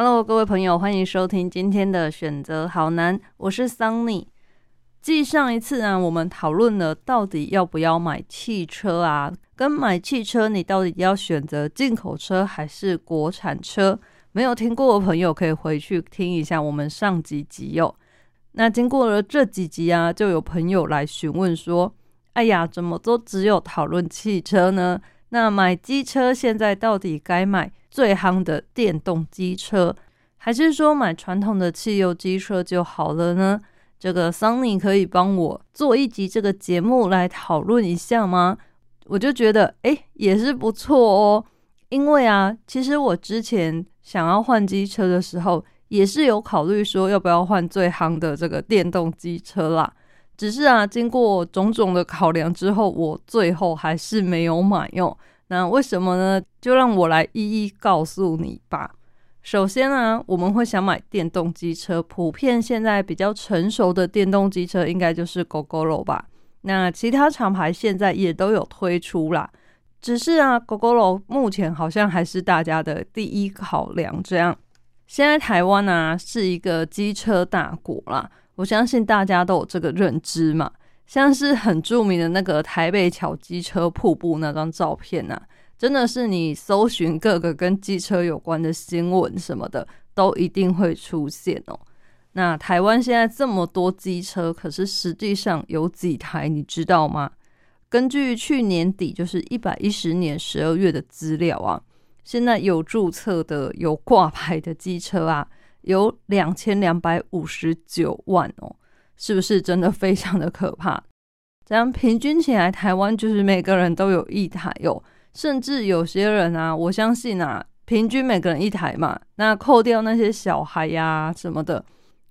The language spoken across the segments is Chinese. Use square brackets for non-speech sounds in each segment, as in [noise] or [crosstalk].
Hello，各位朋友，欢迎收听今天的选择好难，我是 Sunny。继上一次啊，我们讨论了到底要不要买汽车啊，跟买汽车你到底要选择进口车还是国产车？没有听过的朋友可以回去听一下我们上几集哦。那经过了这几集啊，就有朋友来询问说：“哎呀，怎么都只有讨论汽车呢？那买机车现在到底该买？”最夯的电动机车，还是说买传统的汽油机车就好了呢？这个桑尼可以帮我做一集这个节目来讨论一下吗？我就觉得，哎，也是不错哦。因为啊，其实我之前想要换机车的时候，也是有考虑说要不要换最夯的这个电动机车啦。只是啊，经过种种的考量之后，我最后还是没有买用。那为什么呢？就让我来一一告诉你吧。首先呢，我们会想买电动机车，普遍现在比较成熟的电动机车应该就是 GoGoRo 吧。那其他厂牌现在也都有推出啦，只是啊，GoGoRo 目前好像还是大家的第一考量。这样，现在台湾呢是一个机车大国啦，我相信大家都有这个认知嘛。像是很著名的那个台北桥机车瀑布那张照片呐，真的是你搜寻各个跟机车有关的新闻什么的，都一定会出现哦。那台湾现在这么多机车，可是实际上有几台，你知道吗？根据去年底就是一百一十年十二月的资料啊，现在有注册的、有挂牌的机车啊，有两千两百五十九万哦。是不是真的非常的可怕？[laughs] 这样平均起来，台湾就是每个人都有一台哟，甚至有些人啊，我相信啊，平均每个人一台嘛。那扣掉那些小孩呀什么的，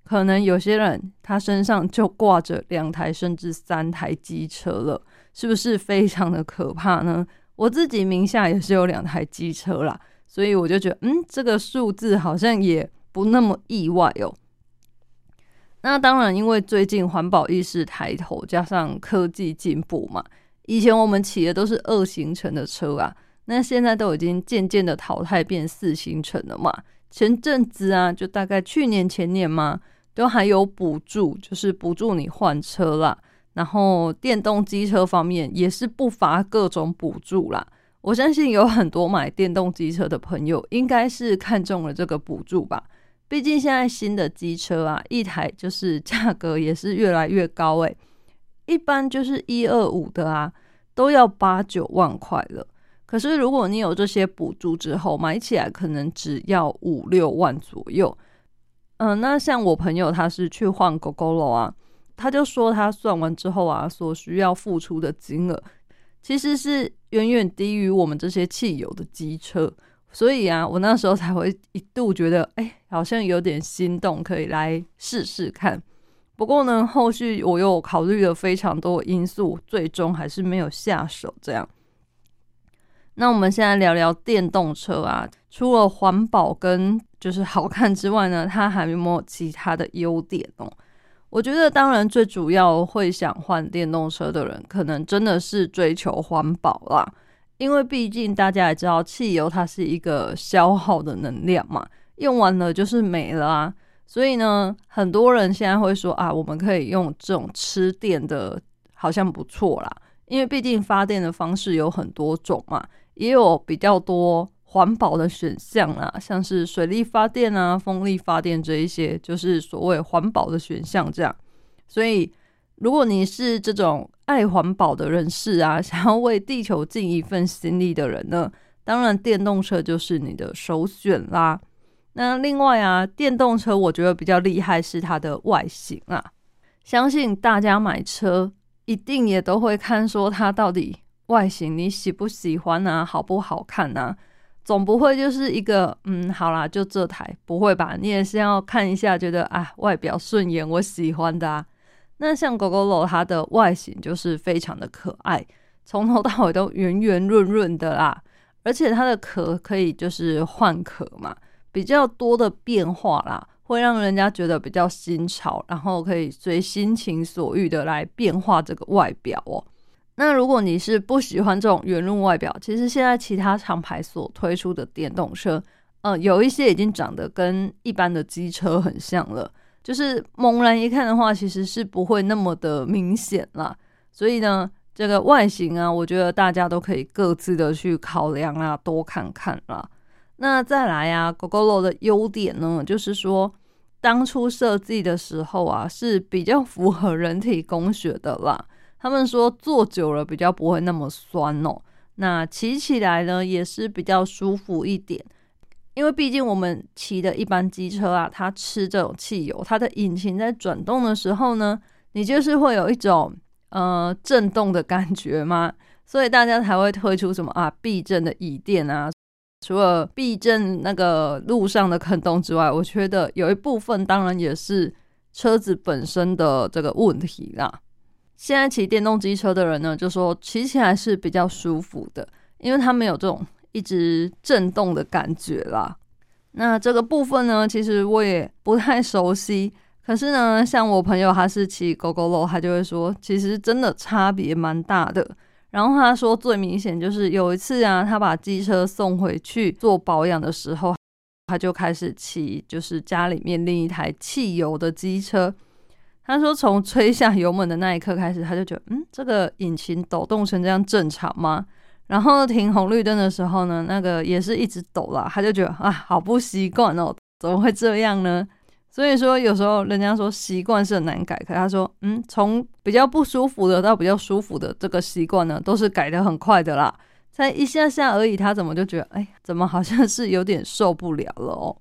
可能有些人他身上就挂着两台甚至三台机车了，是不是非常的可怕呢？我自己名下也是有两台机车啦，所以我就觉得，嗯，这个数字好像也不那么意外哦。那当然，因为最近环保意识抬头，加上科技进步嘛，以前我们骑的都是二行程的车啊，那现在都已经渐渐的淘汰变四行程了嘛。前阵子啊，就大概去年前年嘛，都还有补助，就是补助你换车啦。然后电动机车方面也是不乏各种补助啦。我相信有很多买电动机车的朋友，应该是看中了这个补助吧。毕竟现在新的机车啊，一台就是价格也是越来越高诶，一般就是一二五的啊，都要八九万块了。可是如果你有这些补助之后，买起来可能只要五六万左右。嗯，那像我朋友他是去换 GoGoRo 啊，他就说他算完之后啊，所需要付出的金额其实是远远低于我们这些汽油的机车。所以啊，我那时候才会一度觉得，哎，好像有点心动，可以来试试看。不过呢，后续我又考虑了非常多因素，最终还是没有下手。这样，那我们现在聊聊电动车啊，除了环保跟就是好看之外呢，[laughs] 它还有没有其他的优点哦？我觉得，当然最主要会想换电动车的人，可能真的是追求环保啦。因为毕竟大家也知道，汽油它是一个消耗的能量嘛，用完了就是没了啊。所以呢，很多人现在会说啊，我们可以用这种吃电的，好像不错啦。因为毕竟发电的方式有很多种嘛，也有比较多环保的选项啊，像是水力发电啊、风力发电这一些，就是所谓环保的选项这样。所以。如果你是这种爱环保的人士啊，[laughs] 想要为地球尽一份心力的人呢，当然电动车就是你的首选啦。那另外啊，电动车我觉得比较厉害是它的外形啊，相信大家买车一定也都会看说它到底外形你喜不喜欢啊，好不好看啊，总不会就是一个嗯，好啦，就这台，不会吧？你也是要看一下，觉得啊外表顺眼，我喜欢的啊。那像狗狗楼，它的外形就是非常的可爱，从头到尾都圆圆润润的啦，而且它的壳可以就是换壳嘛，比较多的变化啦，会让人家觉得比较新潮，然后可以随心情所欲的来变化这个外表哦。那如果你是不喜欢这种圆润外表，其实现在其他厂牌所推出的电动车，嗯，有一些已经长得跟一般的机车很像了，就是猛然一看的话，其实是不会那么的明显啦。所以呢，这个外形啊，我觉得大家都可以各自的去考量啊，多看看啦。那再来啊，GoGoLo 的优点呢，就是说当初设计的时候啊，是比较符合人体工学的啦。他们说坐久了比较不会那么酸哦，那骑起来呢也是比较舒服一点。因为毕竟我们骑的一般机车啊，它吃这种汽油，它的引擎在转动的时候呢，你就是会有一种。呃，震动的感觉嘛？所以大家才会推出什么啊避震的椅垫啊。除了避震那个路上的坑洞之外，我觉得有一部分当然也是车子本身的这个问题啦。现在骑电动机车的人呢，就说骑起来是比较舒服的，因为它没有这种一直震动的感觉啦。那这个部分呢，其实我也不太熟悉。可是呢，[laughs] 像我朋友他是骑 GoGoRo，他就会说，其实真的差别蛮大的。然后他说最明显就是有一次啊，他把机车送回去做保养的时候，他就开始骑就是家里面另一台汽油的机车。他说从吹下油门的那一刻开始，他就觉得嗯，这个引擎抖动成这样正常吗？然后停红绿灯的时候呢，那个也是一直抖啦，他就觉得啊，好不习惯哦，怎么会这样呢？所以说，有时候人家说习惯是很难改，可他说，嗯，从比较不舒服的到比较舒服的这个习惯呢，都是改的很快的啦。才一下下而已，他怎么就觉得，哎，怎么好像是有点受不了了哦？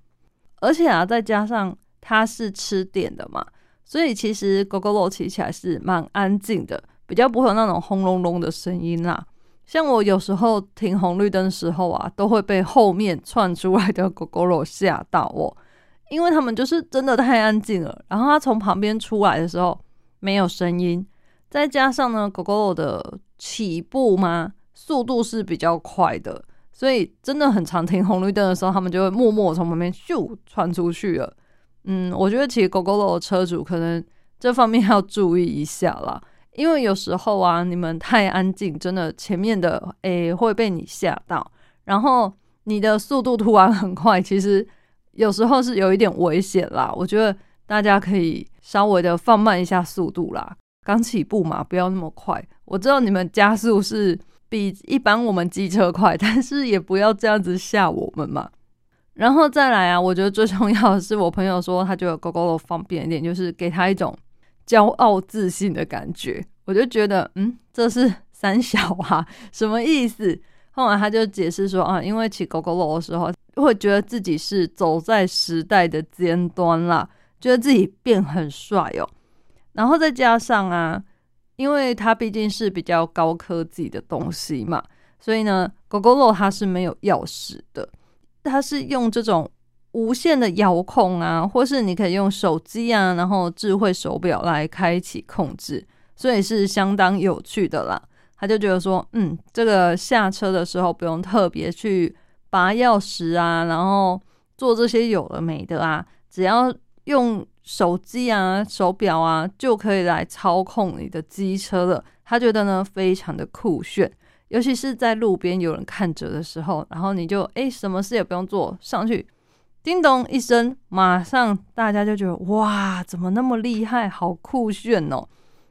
而且啊，再加上他是吃电的嘛，所以其实 GoGoRo 骑起来是蛮安静的，比较不会有那种轰隆隆的声音啦。像我有时候停红绿灯时候啊，都会被后面窜出来的狗狗罗吓到哦。[laughs] 因为他们就是真的太安静了，然后他从旁边出来的时候没有声音，再加上呢，狗狗的起步嘛速度是比较快的，所以真的很常停红绿灯的时候，他们就会默默从旁边咻窜出去了。嗯，我觉得其实狗狗的车主可能这方面要注意一下啦，因为有时候啊，你们太安静，真的前面的诶会被你吓到，然后你的速度突然很快，其实。有时候是有一点危险啦，我觉得大家可以稍微的放慢一下速度啦。刚起步嘛，不要那么快。我知道你们加速是比一般我们机车快，但是也不要这样子吓我们嘛。然后再来啊，我觉得最重要的是，我朋友说他觉得 GoGo 方便一点，就是给他一种骄傲自信的感觉。我就觉得，嗯，这是三小啊，[laughs] 什么意思？后来他就解释说啊，因为骑 GoGo 的时候。会觉得自己是走在时代的尖端啦，觉得自己变很帅哦。然后再加上啊，因为它毕竟是比较高科技的东西嘛，所以呢，GoGoRo 它是没有钥匙的，它是用这种无线的遥控啊，或是你可以用手机啊，然后智慧手表来开启控制，所以是相当有趣的啦。他就觉得说，嗯，这个下车的时候不用特别去。拔钥匙啊，然后做这些有的没的啊，只要用手机啊、手表啊，就可以来操控你的机车了。他觉得呢，非常的酷炫，尤其是在路边有人看着的时候，然后你就哎，什么事也不用做，上去叮咚一声，马上大家就觉得哇，怎么那么厉害，好酷炫哦！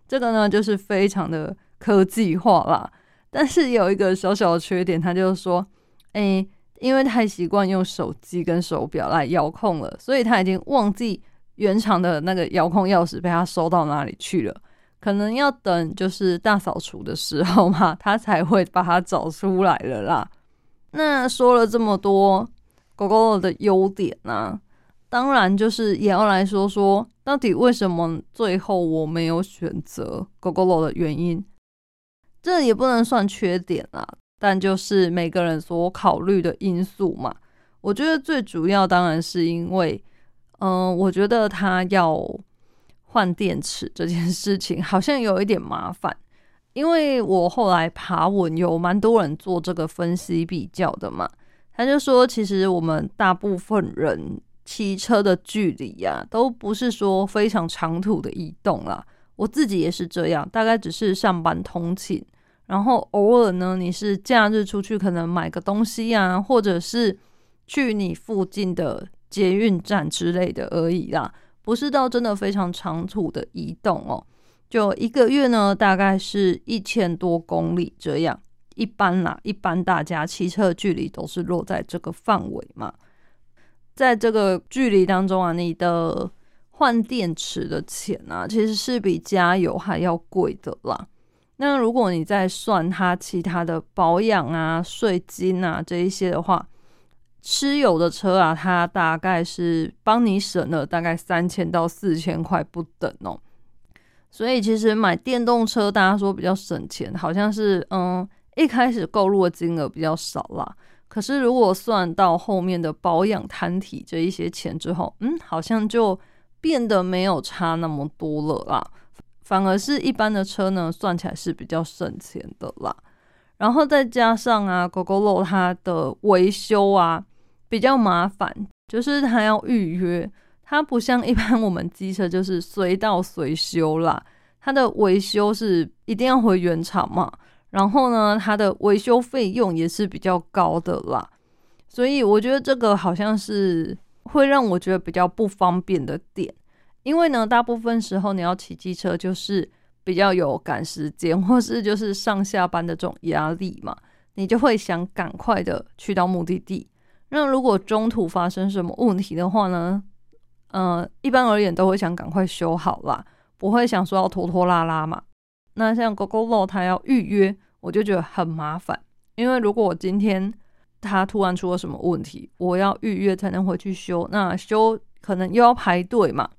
这个呢，就是非常的科技化啦。但是有一个小小的缺点，他就是说，哎。因为太习惯用手机跟手表来遥控了，所以他已经忘记原厂的那个遥控钥匙被他收到哪里去了。可能要等就是大扫除的时候嘛，他才会把它找出来了啦。那说了这么多狗狗的优点呢，当然就是也要来说说到底为什么最后我没有选择狗狗的原因。这也不能算缺点啦。但就是每个人所考虑的因素嘛，我觉得最主要当然是因为，嗯，我觉得他要换电池这件事情 [laughs] 好像有一点麻烦，因为我后来爬文有蛮多人做这个分析比较的嘛，他就说其实我们大部分人骑车的距离呀，都不是说非常长途的移动啦，我自己也是这样，大概只是上班通勤。然后偶尔呢，你是假日出去可能买个东西啊，或者是去你附近的捷运站之类的而已啦，不是到真的非常长途的移动哦。就一个月呢，大概是一千多公里这样。一般啦，一般大家骑车距离都是落在这个范围嘛。在这个距离当中啊，你的换电池的钱啊，其实是比加油还要贵的啦。那如果你再算它其他的保养啊、税金啊这一些的话，吃油的车啊，它大概是帮你省了大概三千到四千块不等哦。所以其实买电动车，大家说比较省钱，好像是嗯一开始购入的金额比较少啦。可是如果算到后面的保养摊体这一些钱之后，嗯，好像就变得没有差那么多了啦。反而是一般的车呢，算起来是比较省钱的啦。然后再加上啊，GoGoLo 它的维修啊比较麻烦，就是它要预约，它不像一般我们机车就是随到随修啦。它的维修是一定要回原厂嘛，然后呢，它的维修费用也是比较高的啦。所以我觉得这个好像是会让我觉得比较不方便的点。因为呢，大部分时候你要骑机车，就是比较有赶时间，或是就是上下班的这种压力嘛，你就会想赶快的去到目的地。那如果中途发生什么问题的话呢，呃，一般而言都会想赶快修好啦，不会想说要拖拖拉拉嘛。那像 GoGoLo 它要预约，我就觉得很麻烦，因为如果我今天它突然出了什么问题，我要预约才能回去修，那修可能又要排队嘛。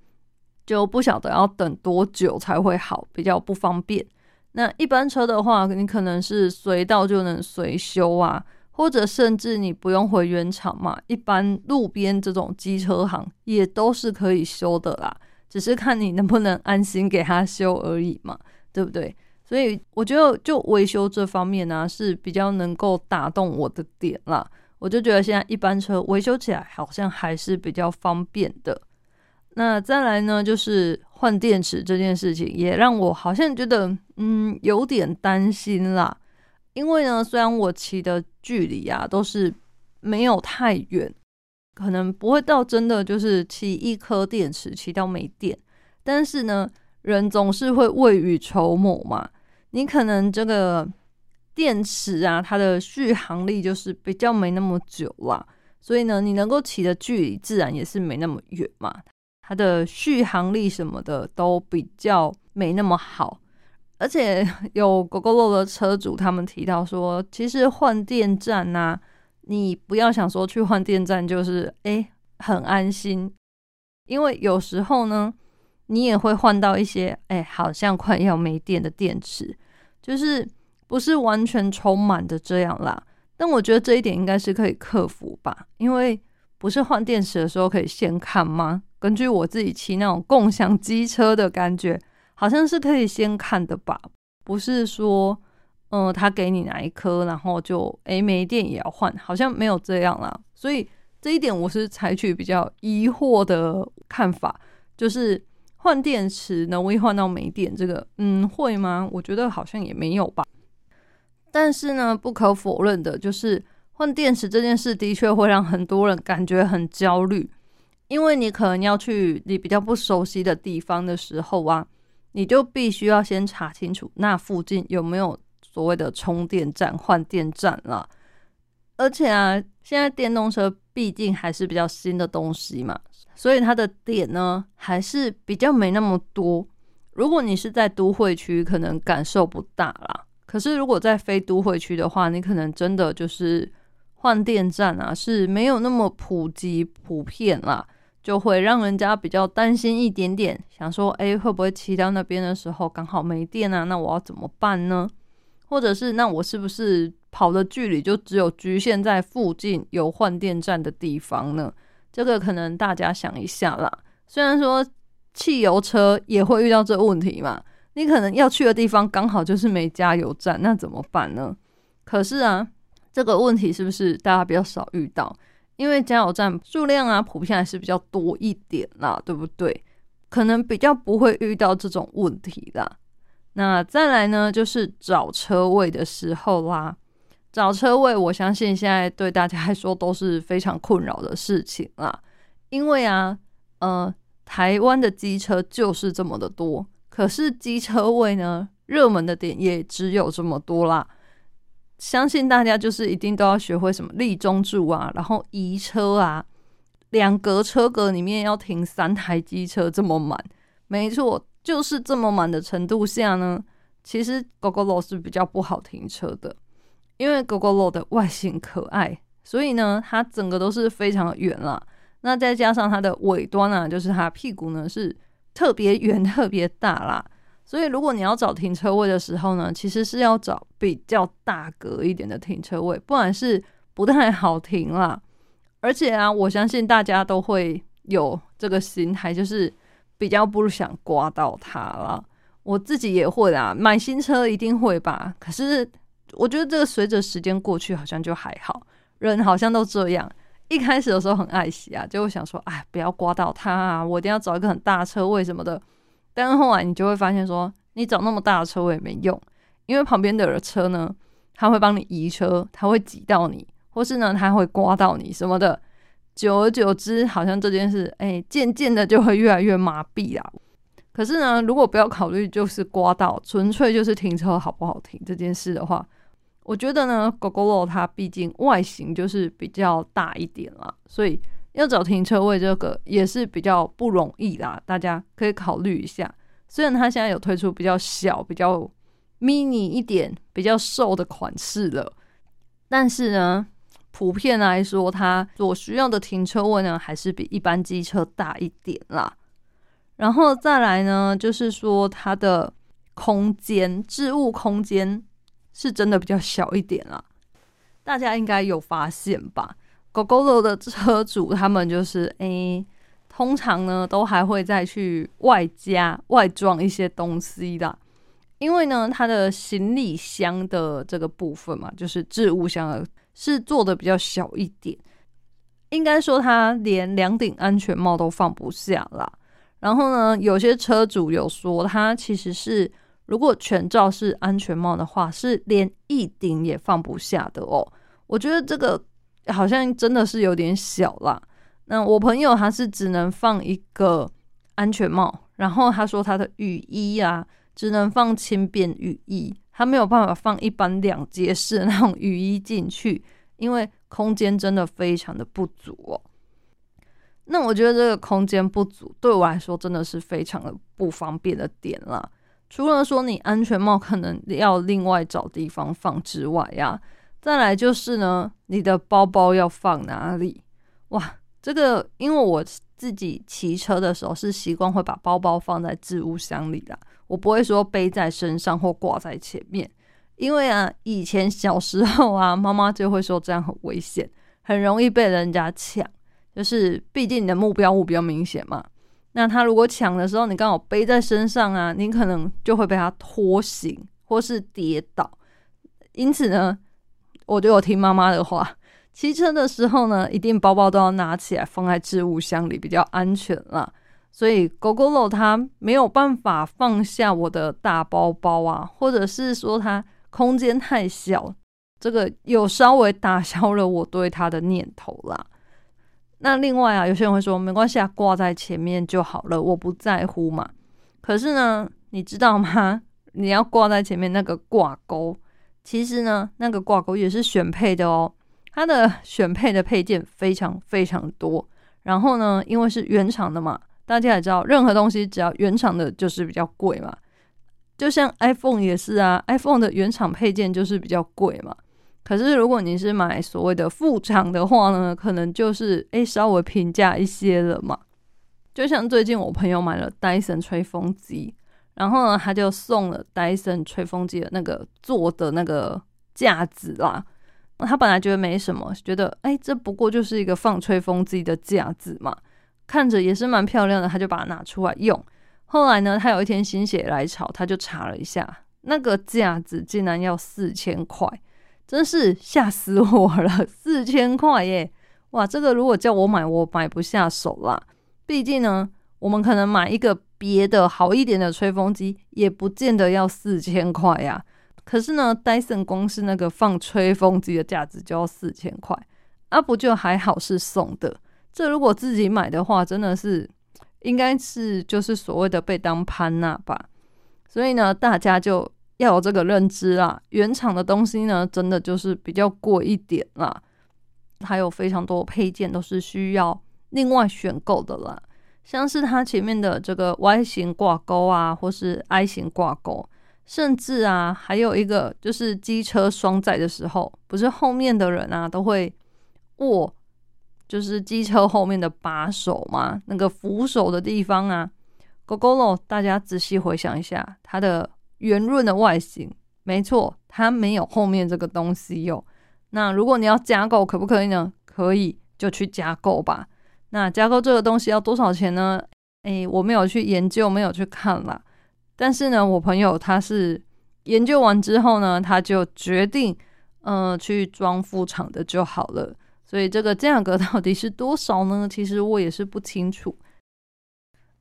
就不晓得要等多久才会好，比较不方便。那一般车的话，你可能是随到就能随修啊，或者甚至你不用回原厂嘛。一般路边这种机车行也都是可以修的啦，只是看你能不能安心给他修而已嘛，对不对？所以我觉得就维修这方面呢，是比较能够打动我的点啦。我就觉得现在一般车维修起来好像还是比较方便的。那再来呢，就是换电池这件事情，也让我好像觉得，嗯，有点担心啦。因为呢，虽然我骑的距离啊都是没有太远，可能不会到真的就是骑一颗电池骑到没电，但是呢，人总是会未雨绸缪嘛。你可能这个电池啊，它的续航力就是比较没那么久啦，所以呢，你能够骑的距离自然也是没那么远嘛。它的续航力什么的都比较没那么好，而且有狗狗肉的车主他们提到说，其实换电站呐，你不要想说去换电站就是诶很安心，因为有时候呢，你也会换到一些诶好像快要没电的电池，就是不是完全充满的这样啦。但我觉得这一点应该是可以克服吧，因为不是换电池的时候可以先看吗？根据我自己骑那种共享机车的感觉，好像是可以先看的吧？不是说，嗯，他给你哪一颗，然后就诶没电也要换，好像没有这样啦。所以这一点我是采取比较疑惑的看法，就是换电池能会换到没电这个，嗯，会吗？我觉得好像也没有吧。但是呢，不可否认的就是换电池这件事的确会让很多人感觉很焦虑。因为你可能要去你比较不熟悉的地方的时候啊，你就必须要先查清楚那附近有没有所谓的充电站、换电站了。而且啊，现在电动车毕竟还是比较新的东西嘛，所以它的点呢还是比较没那么多。如果你是在都会区，可能感受不大啦。可是如果在非都会区的话，你可能真的就是换电站啊是没有那么普及普遍啦。就会让人家比较担心一点点，想说，哎，会不会骑到那边的时候刚好没电啊？那我要怎么办呢？或者是，那我是不是跑的距离就只有局限在附近有换电站的地方呢？这个可能大家想一下啦。虽然说汽油车也会遇到这问题嘛，你可能要去的地方刚好就是没加油站，那怎么办呢？可是啊，这个问题是不是大家比较少遇到？因为加油站数量啊，普遍还是比较多一点啦，对不对？可能比较不会遇到这种问题啦。那再来呢，就是找车位的时候啦。找车位，我相信现在对大家来说都是非常困扰的事情啦。因为啊，呃，台湾的机车就是这么的多，可是机车位呢，热门的点也只有这么多啦。相信大家就是一定都要学会什么立中柱啊，然后移车啊，两格车格里面要停三台机车这么满，没错，就是这么满的程度下呢，其实狗狗楼是比较不好停车的。因为狗狗肉的外形可爱，所以呢，它整个都是非常圆啦。那再加上它的尾端啊，就是它屁股呢是特别圆、特别大啦。所以如果你要找停车位的时候呢，其实是要找比较大格一点的停车位，不然是不太好停啦。而且啊，我相信大家都会有这个心态，就是比较不想刮到它啦。我自己也会啊，买新车一定会吧。可是。我觉得这个随着时间过去，好像就还好。人好像都这样，一开始的时候很爱惜啊，就会想说，哎，不要刮到它啊，我一定要找一个很大车位什么的。但是后来你就会发现，说你找那么大的车位也没用，因为旁边的车呢，他会帮你移车，他会挤到你，或是呢，他会刮到你什么的。久而久之，好像这件事，哎，渐渐的就会越来越麻痹啦。可是呢，如果不要考虑就是刮到，纯粹就是停车好不好停这件事的话。我觉得呢，狗狗肉它毕竟外形就是比较大一点啦，所以要找停车位这个也是比较不容易啦。大家可以考虑一下。虽然它现在有推出比较小、比较 mini 一点、比较瘦的款式了，但是呢，普遍来说，它所需要的停车位呢，还是比一般机车大一点啦。然后再来呢，就是说它的空间、置物空间。是真的比较小一点啦，大家应该有发现吧？狗狗楼的车主他们就是诶，通常呢都还会再去外加外装一些东西的，因为呢它的行李箱的这个部分嘛，就是置物箱是做的比较小一点，应该说它连两顶安全帽都放不下啦。然后呢，有些车主有说它其实是。如果全罩是安全帽的话，是连一顶也放不下的哦。我觉得这个好像真的是有点小啦。那我朋友他是只能放一个安全帽，然后他说他的雨衣啊，只能放轻便雨衣，他没有办法放一般两节式的那种雨衣进去，因为空间真的非常的不足哦。那我觉得这个空间不足对我来说真的是非常的不方便的点啦。除了说你安全帽可能要另外找地方放之外呀，再来就是呢，你的包包要放哪里？哇，这个因为我自己骑车的时候是习惯会把包包放在置物箱里的，我不会说背在身上或挂在前面，因为啊，以前小时候啊，妈妈就会说这样很危险，很容易被人家抢，就是毕竟你的目标物比较明显嘛。那他如果抢的时候，你刚好背在身上啊，你可能就会被他拖行或是跌倒。因此呢，我就有听妈妈的话，骑车的时候呢，一定包包都要拿起来放在置物箱里比较安全啦。所以狗狗肉它没有办法放下我的大包包啊，或者是说它空间太小，这个有稍微打消了我对它的念头啦。那另外啊，有些人会说没关系啊，挂在前面就好了，我不在乎嘛。可是呢，你知道吗？[laughs] 你要挂在前面那个挂钩，其实呢，那个挂钩也是选配的哦。它的 [laughs] 选配的配件非常非常多。然后呢，因为是原厂的嘛，大家也知道，任何东西只要原厂的，就是比较贵嘛。就像 iPhone 也是啊，iPhone 的原厂配件就是比较贵嘛。可是，如果你是买所谓的副厂的话呢，可能就是诶稍微平价一些了嘛。就像最近我朋友买了戴森吹风机，然后呢，他就送了戴森吹风机的那个做的那个架子啦。他本来觉得没什么，觉得哎，这不过就是一个放吹风机的架子嘛，看着也是蛮漂亮的，他就把它拿出来用。后来呢，他有一天心血来潮，他就查了一下，那个架子竟然要四千块。真是吓死我了，[laughs] 四千块耶！哇，这个如果叫我买，我买不下手啦。毕竟呢，我们可能买一个别的好一点的吹风机，也不见得要四千块呀。可是呢，Dyson 光是那个放吹风机的价值就要四千块，啊，不就还好是送的？这如果自己买的话，真的是应该是就是所谓的被当潘娜吧。所以呢，大家就要有这个认知啊。原厂的东西呢，真的就是比较贵一点啦，还有非常多配件都是需要另外选购的啦。像是它前面的这个 Y 型挂钩啊，或是 I 型挂钩，甚至啊，还有一个就是机车双载的时候，不是后面的人啊都会握，就是机车后面的把手嘛，那个扶手的地方啊，GoGoLo，大家仔细回想一下，它的圆润的外形，没错，它没有后面这个东西哟。那如果你要加购，可不可以呢？可以，就去加购吧。那加购这个东西要多少钱呢？诶，我没有去研究，没有去看啦。但是呢，我朋友他是研究完之后呢，他就决定，嗯，去装副厂的就好了。所以这个价格到底是多少呢？其实我也是不清楚。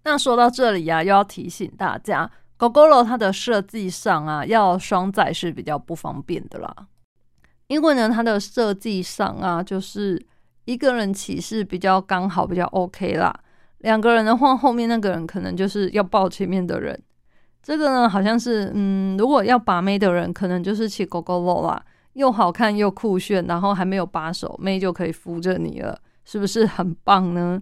那说到这里呀，又要提醒大家，GoGoLo 它的设计上啊，要双载是比较不方便的啦。因为呢，它的设计上啊，就是。一个人骑是比较刚好，比较 OK 啦。两个人的话，后面那个人可能就是要抱前面的人。这个呢，好像是嗯，如果要把妹的人，可能就是骑 GoGoLo 啦，又好看又酷炫，然后还没有把手，妹就可以扶着你了，是不是很棒呢？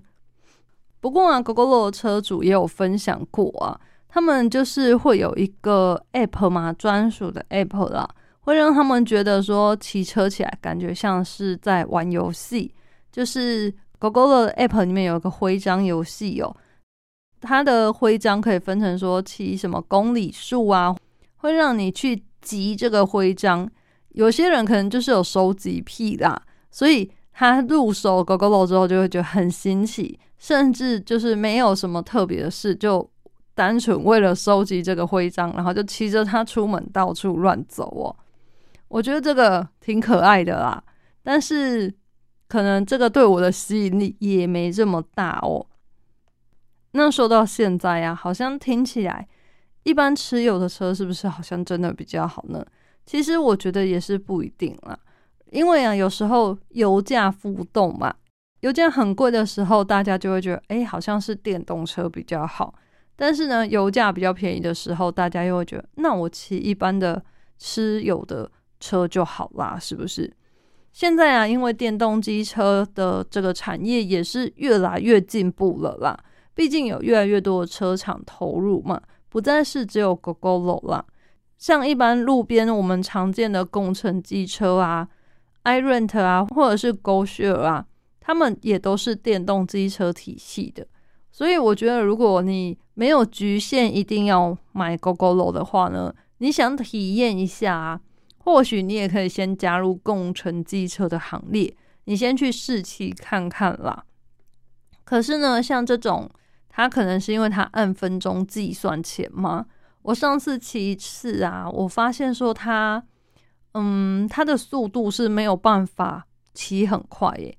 不过啊，GoGoLo 的车主也有分享过啊，他们就是会有一个 App 嘛，专属的 App 啦，会让他们觉得说骑车起来感觉像是在玩游戏。就是狗狗的 App 里面有一个徽章游戏哦，它的徽章可以分成说骑什么公里数啊，会让你去集这个徽章。有些人可能就是有收集癖啦，所以他入手狗狗楼之后就会觉得很新奇，甚至就是没有什么特别的事，就单纯为了收集这个徽章，然后就骑着它出门到处乱走哦。我觉得这个挺可爱的啦，但是。可能这个对我的吸引力也没这么大哦。那说到现在呀，好像听起来一般持有的车是不是好像真的比较好呢？其实我觉得也是不一定啦，因为啊，有时候油价浮动嘛，油价很贵的时候，大家就会觉得哎，好像是电动车比较好。但是呢，油价比较便宜的时候，大家又会觉得那我骑一般的吃油的车就好啦，是不是？现在啊，因为电动机车的这个产业也是越来越进步了啦。毕竟有越来越多的车厂投入嘛，不再是只有 GoGoLo 啦。像一般路边我们常见的工程机车啊，iRent 啊，或者是 GoShare 啊，他们也都是电动机车体系的。所以我觉得，如果你没有局限一定要买 GoGoLo 的话呢，你想体验一下啊。或许你也可以先加入共乘机车的行列，你先去试骑看看啦。可是呢，像这种，它可能是因为它按分钟计算钱吗？我上次骑一次啊，我发现说它，嗯，它的速度是没有办法骑很快耶，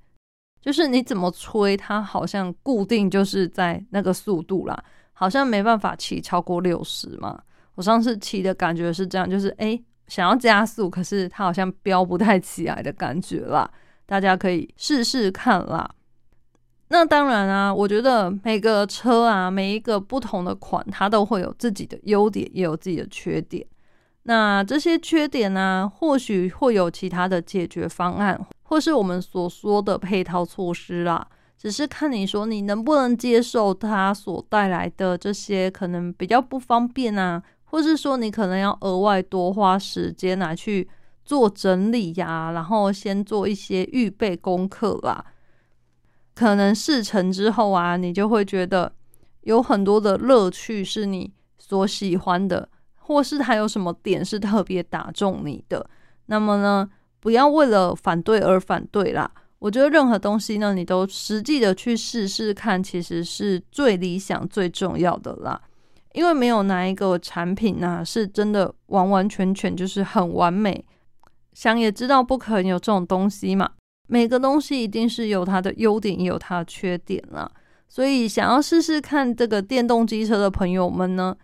就是你怎么吹，它好像固定就是在那个速度啦，好像没办法骑超过六十嘛。我上次骑的感觉是这样，就是诶。想要加速，可是它好像飙不太起来的感觉啦。大家可以试试看啦。那当然啊，我觉得每个车啊，每一个不同的款，它都会有自己的优点，也有自己的缺点。那这些缺点呢，或许会有其他的解决方案，或是我们所说的配套措施啦。只是看你说你能不能接受它所带来的这些可能比较不方便啊。或是说你可能要额外多花时间来去做整理呀，然后先做一些预备功课啦。可能事成之后啊，你就会觉得有很多的乐趣是你所喜欢的，或是它有什么点是特别打中你的。那么呢，不要为了反对而反对啦。我觉得任何东西呢，你都实际的去试试看，其实是最理想、最重要的啦。因为没有哪一个产品呢是真的完完全全就是很完美，想也知道不可能有这种东西嘛。每个东西一定是有它的优点，也有它的缺点啦。所以想要试试看这个电动机车的朋友们呢，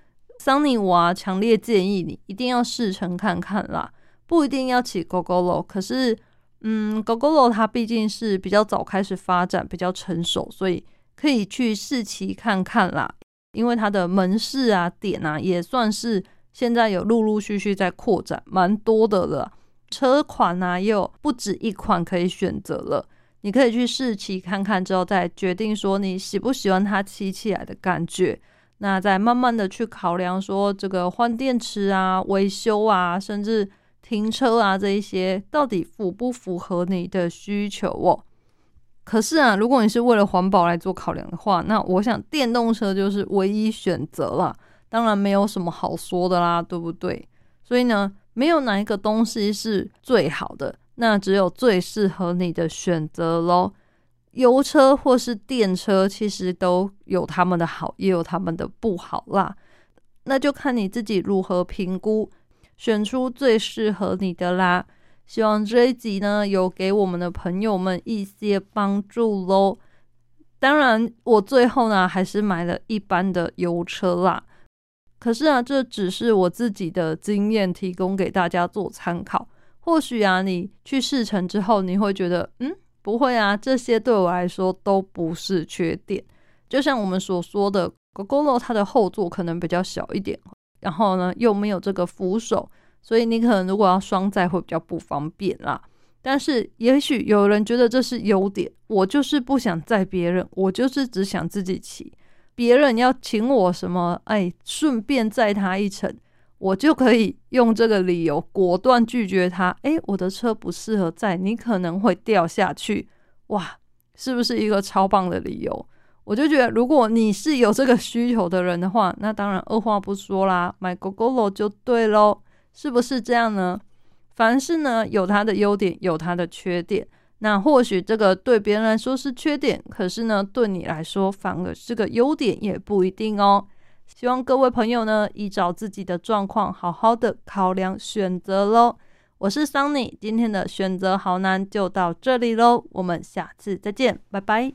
桑尼，娃强烈建议你一定要试乘看看啦，不一定要骑 GoGoLo，可是，嗯，GoGoLo 它毕竟是比较早开始发展，比较成熟，所以可以去试骑看看啦。因为它的门市啊点啊也算是现在有陆陆续续在扩展，蛮多的了。车款啊也有不止一款可以选择了，你可以去试骑看看之后再决定说你喜不喜欢它骑起来的感觉。那再慢慢的去考量说这个换电池啊、维修啊，甚至停车啊这一些，到底符不符合你的需求哦？可是啊，如果你是为了环保来做考量的话，那我想电动车就是唯一选择了。当然没有什么好说的啦，对不对？所以呢，没有哪一个东西是最好的，那只有最适合你的选择喽。油车或是电车，其实都有他们的好，也有他们的不好啦。那就看你自己如何评估，选出最适合你的啦。希望这一集呢，有给我们的朋友们一些帮助喽。当然，我最后呢，还是买了一般的油车啦。可是啊，这只是我自己的经验，提供给大家做参考。或许啊，你去试乘之后，你会觉得，嗯。不会啊，这些对我来说都不是缺点。就像我们所说的，GoGo 它的后座可能比较小一点，然后呢又没有这个扶手，所以你可能如果要双载会比较不方便啦。但是也许有人觉得这是优点，我就是不想载别人，我就是只想自己骑，别人要请我什么，哎，顺便载他一程。我就可以用这个理由果断拒绝他。诶，我的车不适合载，你可能会掉下去。哇，是不是一个超棒的理由？我就觉得，如果你是有这个需求的人的话，那当然二话不说啦，买 GoGoLo 就对喽，是不是这样呢？凡事呢有它的优点，有它的缺点。那或许这个对别人来说是缺点，可是呢对你来说反而是个优点，也不一定哦。希望各位朋友呢，依照自己的状况，好好的考量选择喽。我是桑尼，今天的选择好难就到这里喽，我们下次再见，拜拜。